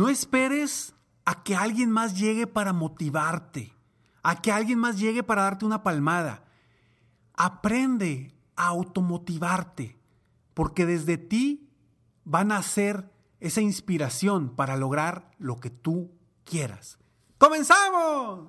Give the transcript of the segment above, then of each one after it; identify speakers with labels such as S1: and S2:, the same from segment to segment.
S1: No esperes a que alguien más llegue para motivarte, a que alguien más llegue para darte una palmada. Aprende a automotivarte, porque desde ti van a ser esa inspiración para lograr lo que tú quieras. ¡Comenzamos!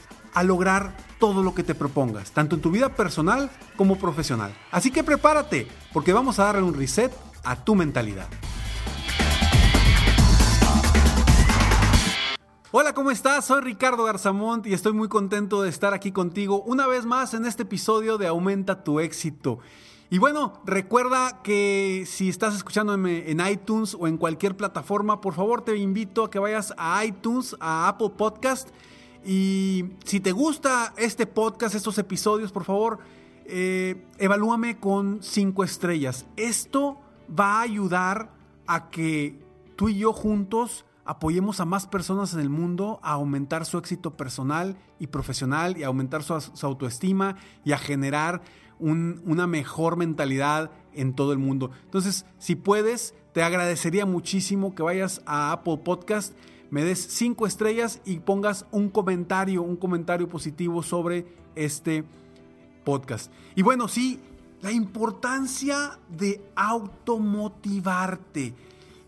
S1: a lograr todo lo que te propongas, tanto en tu vida personal como profesional. Así que prepárate, porque vamos a darle un reset a tu mentalidad. Hola, ¿cómo estás? Soy Ricardo Garzamont y estoy muy contento de estar aquí contigo una vez más en este episodio de Aumenta tu éxito. Y bueno, recuerda que si estás escuchándome en iTunes o en cualquier plataforma, por favor te invito a que vayas a iTunes, a Apple Podcast y si te gusta este podcast, estos episodios, por favor, eh, evalúame con cinco estrellas. Esto va a ayudar a que tú y yo juntos apoyemos a más personas en el mundo a aumentar su éxito personal y profesional y a aumentar su, autoestima y a generar una mejor mentalidad en todo el mundo. Entonces, si puedes, te agradecería muchísimo que vayas a Apple Podcast me des cinco estrellas y pongas un comentario, un comentario positivo sobre este podcast. Y bueno, sí, la importancia de automotivarte.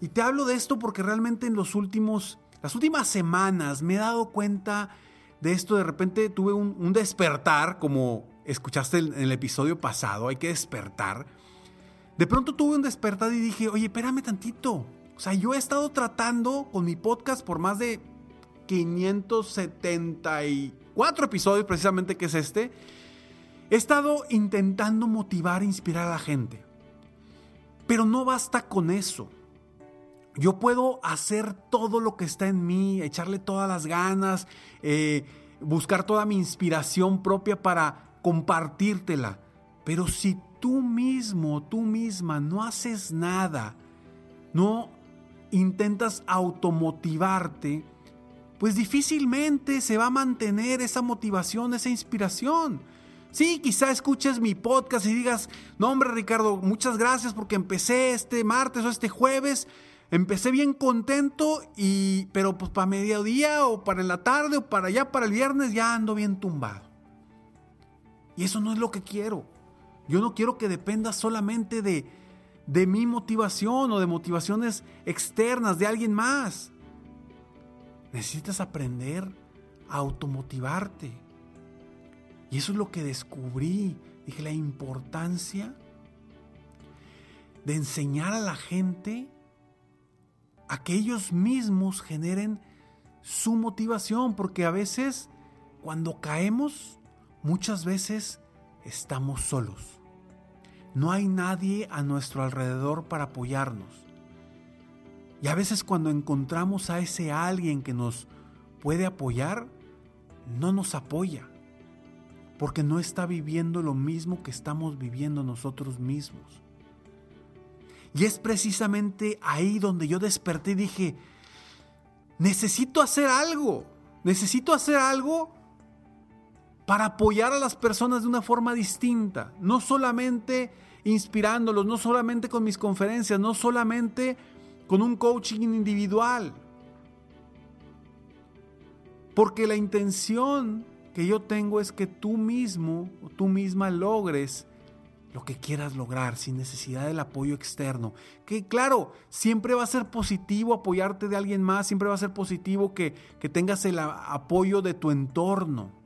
S1: Y te hablo de esto porque realmente en los últimos, las últimas semanas me he dado cuenta de esto. De repente tuve un, un despertar, como escuchaste en el episodio pasado, hay que despertar. De pronto tuve un despertar y dije, oye, espérame tantito. O sea, yo he estado tratando con mi podcast por más de 574 episodios, precisamente que es este. He estado intentando motivar e inspirar a la gente. Pero no basta con eso. Yo puedo hacer todo lo que está en mí, echarle todas las ganas, eh, buscar toda mi inspiración propia para compartírtela. Pero si tú mismo, tú misma no haces nada, no intentas automotivarte, pues difícilmente se va a mantener esa motivación, esa inspiración. Sí, quizá escuches mi podcast y digas, no hombre Ricardo, muchas gracias porque empecé este martes o este jueves, empecé bien contento y, pero pues para mediodía o para la tarde o para allá, para el viernes ya ando bien tumbado. Y eso no es lo que quiero. Yo no quiero que dependa solamente de, de mi motivación o de motivaciones externas de alguien más. Necesitas aprender a automotivarte. Y eso es lo que descubrí. Dije, la importancia de enseñar a la gente a que ellos mismos generen su motivación, porque a veces cuando caemos, muchas veces estamos solos. No hay nadie a nuestro alrededor para apoyarnos. Y a veces cuando encontramos a ese alguien que nos puede apoyar, no nos apoya. porque no está viviendo lo mismo que estamos viviendo nosotros mismos. Y es precisamente ahí donde yo desperté y dije, necesito hacer algo, necesito hacer algo para apoyar a las personas de una forma distinta, no solamente inspirándolos, no solamente con mis conferencias, no solamente con un coaching individual. Porque la intención que yo tengo es que tú mismo o tú misma logres lo que quieras lograr sin necesidad del apoyo externo. Que claro, siempre va a ser positivo apoyarte de alguien más, siempre va a ser positivo que, que tengas el apoyo de tu entorno.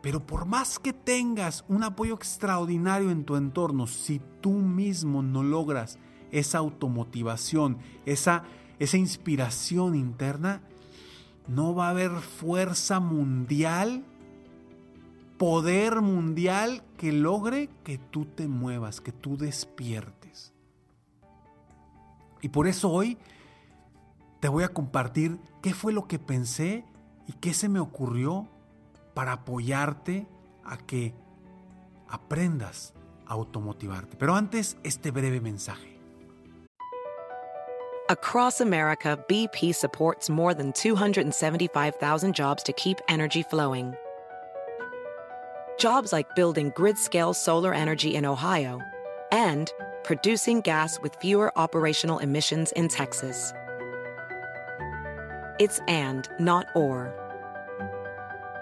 S1: Pero por más que tengas un apoyo extraordinario en tu entorno, si tú mismo no logras esa automotivación, esa, esa inspiración interna, no va a haber fuerza mundial, poder mundial que logre que tú te muevas, que tú despiertes. Y por eso hoy te voy a compartir qué fue lo que pensé y qué se me ocurrió para apoyarte a que aprendas a automotivarte. Pero antes, este breve mensaje.
S2: Across America, BP supports more than 275,000 jobs to keep energy flowing. Jobs like building grid-scale solar energy in Ohio and producing gas with fewer operational emissions in Texas. It's and, not or.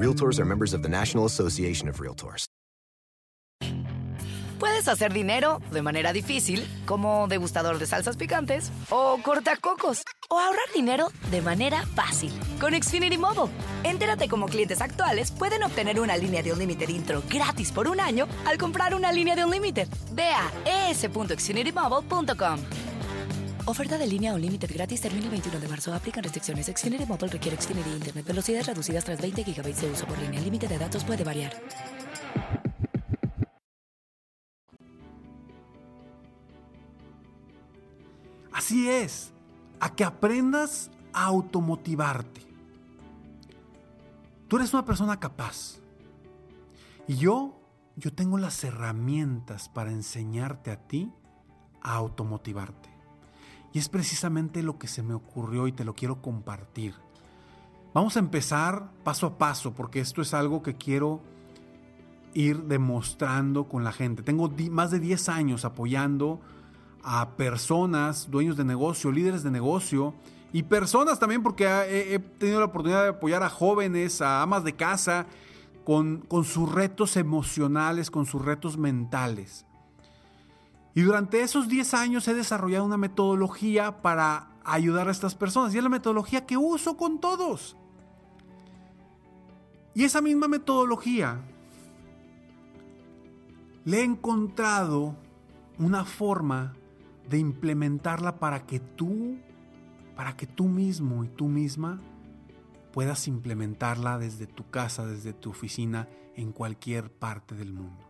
S3: Realtors are members of the National Association of Realtors.
S4: Puedes hacer dinero de manera difícil, como degustador de salsas picantes, o cortacocos, o ahorrar dinero de manera fácil con Xfinity Mobile. Entérate cómo clientes actuales pueden obtener una línea de Unlimited intro gratis por un año al comprar una línea de Unlimited. Ve a es.xfinitymobile.com. Oferta de línea o límite gratis termina el 21 de marzo. Aplican restricciones. Xfinity Mobile requiere Xfinity Internet. Velocidades reducidas tras 20 GB de uso por línea. El límite de datos puede variar.
S1: Así es, a que aprendas a automotivarte. Tú eres una persona capaz. Y yo, yo tengo las herramientas para enseñarte a ti a automotivarte. Y es precisamente lo que se me ocurrió y te lo quiero compartir. Vamos a empezar paso a paso porque esto es algo que quiero ir demostrando con la gente. Tengo más de 10 años apoyando a personas, dueños de negocio, líderes de negocio y personas también porque he, tenido la oportunidad de apoyar a jóvenes, a amas de casa con, con sus retos emocionales, con sus retos mentales. Y durante esos 10 años he desarrollado una metodología para ayudar a estas personas. Y es la metodología que uso con todos. Y esa misma metodología le he encontrado una forma de implementarla para que tú, para que tú mismo y tú misma puedas implementarla desde tu casa, desde tu oficina, en cualquier parte del mundo.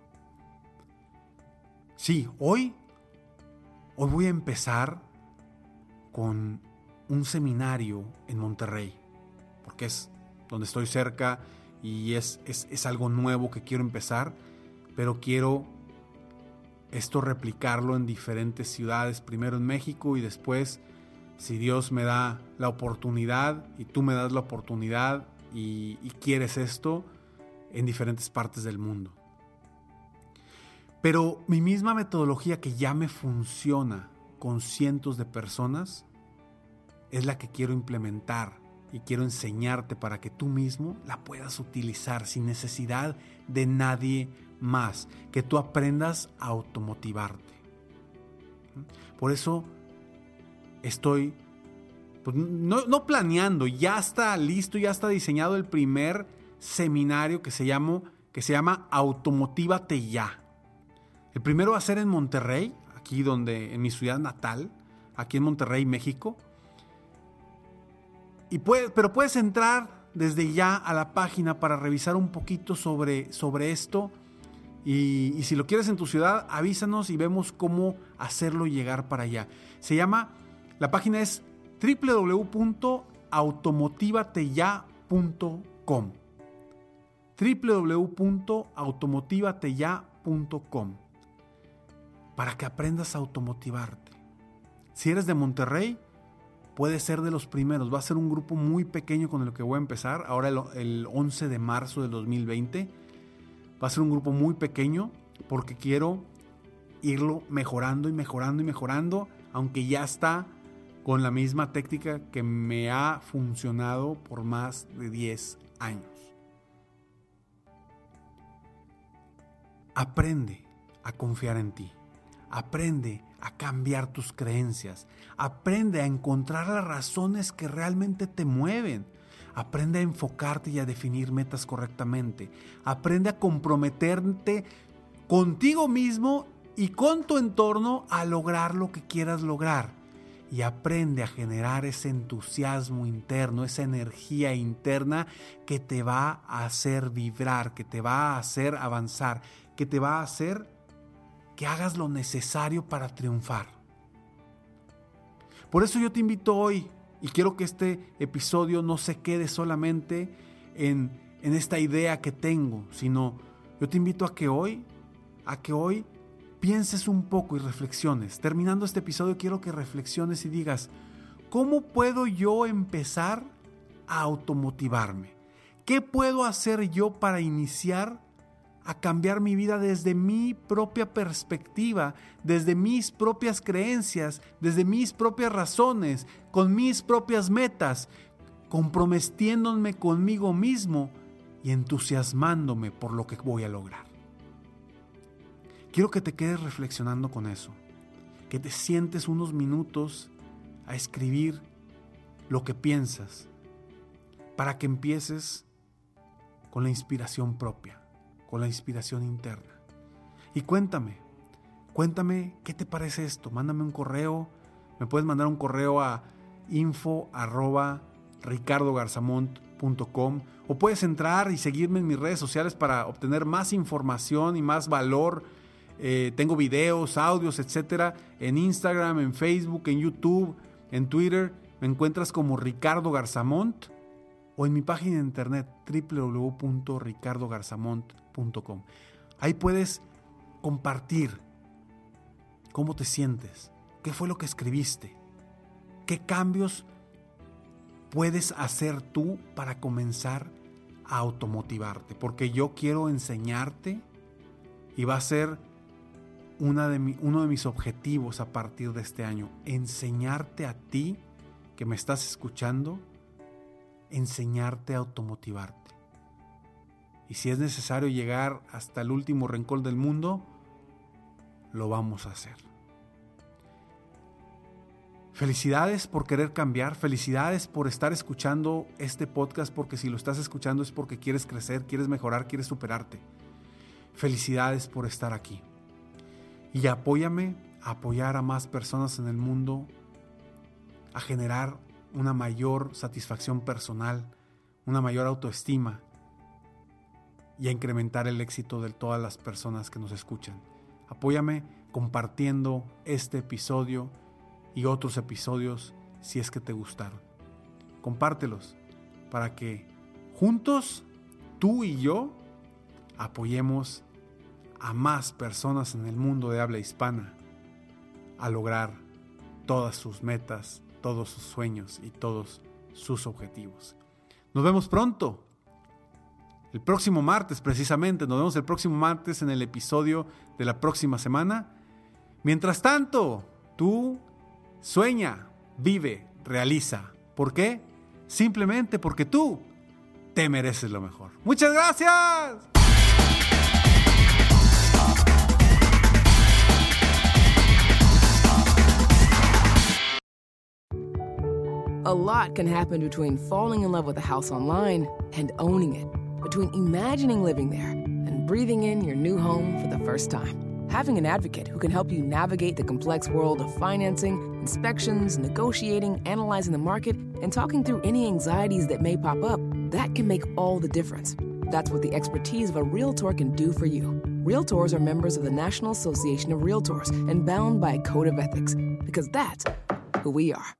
S1: Sí, hoy, hoy voy a empezar con un seminario en Monterrey, porque es donde estoy cerca y es, es, es algo nuevo que quiero empezar, pero quiero esto replicarlo en diferentes ciudades, primero en México y después, si Dios me da la oportunidad y tú me das la oportunidad y, y quieres esto, en diferentes partes del mundo. Pero mi misma metodología que ya me funciona con cientos de personas es la que quiero implementar y quiero enseñarte para que tú mismo la puedas utilizar sin necesidad de nadie más, que tú aprendas a automotivarte. Por eso estoy pues, no, planeando, ya está listo, ya está diseñado el primer seminario que se, llama, que se llama Automotívate Ya. El primero va a ser en Monterrey, aquí donde, en mi ciudad natal, aquí en Monterrey, México. Y pero puedes entrar desde ya a la página para revisar un poquito sobre, sobre esto. Y, y, si lo quieres en tu ciudad, avísanos y vemos cómo hacerlo llegar para allá. Se llama, la página es www.automotivateya.com www.automotivateya.com para que aprendas a automotivarte. Si eres de Monterrey, puede ser de los primeros. Va a ser un grupo muy pequeño con el que voy a empezar, ahora el, 11 de marzo del 2020. Va a ser un grupo muy pequeño porque quiero irlo mejorando y mejorando y mejorando, aunque ya está con la misma técnica que me ha funcionado por más de 10 años. Aprende a confiar en ti. Aprende a cambiar tus creencias. Aprende a encontrar las razones que realmente te mueven. Aprende a enfocarte y a definir metas correctamente. Aprende a comprometerte contigo mismo y con tu entorno a lograr lo que quieras lograr. Y aprende a generar ese entusiasmo interno, esa energía interna que te va a hacer vibrar, que te va a hacer avanzar, que te va a hacer que hagas lo necesario para triunfar. Por eso yo te invito hoy y quiero que este episodio no se quede solamente en, en esta idea que tengo, sino yo te invito a que hoy, a que hoy pienses un poco y reflexiones. Terminando este episodio quiero que reflexiones y digas, ¿cómo puedo yo empezar a automotivarme? ¿Qué puedo hacer yo para iniciar a cambiar mi vida desde mi propia perspectiva, desde mis propias creencias, desde mis propias razones, con mis propias metas, comprometiéndome conmigo mismo y entusiasmándome por lo que voy a lograr. Quiero que te quedes reflexionando con eso, que te sientes unos minutos a escribir lo que piensas, para que empieces con la inspiración propia con la inspiración interna. Y cuéntame, cuéntame qué te parece esto. Mándame un correo. Me puedes mandar un correo a info arroba o puedes entrar y seguirme en mis redes sociales para obtener más información y más valor. Eh, tengo videos, audios, etcétera, en Instagram, en Facebook, en YouTube, en Twitter. Me encuentras como Ricardo Garzamont o en mi página de internet www.ricardogarzamont.com. Ahí puedes compartir cómo te sientes, qué fue lo que escribiste, qué cambios puedes hacer tú para comenzar a automotivarte, porque yo quiero enseñarte y va a ser una de uno de mis objetivos a partir de este año, enseñarte a ti que me estás escuchando enseñarte a automotivarte. Y si es necesario llegar hasta el último rincón del mundo, lo vamos a hacer. Felicidades por querer cambiar, felicidades por estar escuchando este podcast, porque si lo estás escuchando es porque quieres crecer, quieres mejorar, quieres superarte. Felicidades por estar aquí. Y apóyame a apoyar a más personas en el mundo a generar una mayor satisfacción personal, una mayor autoestima y a incrementar el éxito de todas las personas que nos escuchan. Apóyame compartiendo este episodio y otros episodios si es que te gustaron. Compártelos para que juntos, tú y yo, apoyemos a más personas en el mundo de habla hispana a lograr todas sus metas, todos sus sueños y todos sus objetivos. Nos vemos pronto. El próximo martes, precisamente. Nos vemos el próximo martes en el episodio de la próxima semana. Mientras tanto, tú sueña, vive, realiza. ¿Por qué? Simplemente porque tú te mereces lo mejor. Muchas gracias.
S5: A lot can happen between falling in love with a house online and owning it, between imagining living there and breathing in your new home for the first time. Having an advocate who can help you navigate the complex world of financing, inspections, negotiating, analyzing the market, and talking through any anxieties that may pop up, that can make all the difference. That's what the expertise of a Realtor can do for you. Realtors are members of the National Association of Realtors and bound by a code of ethics, because that's who we are.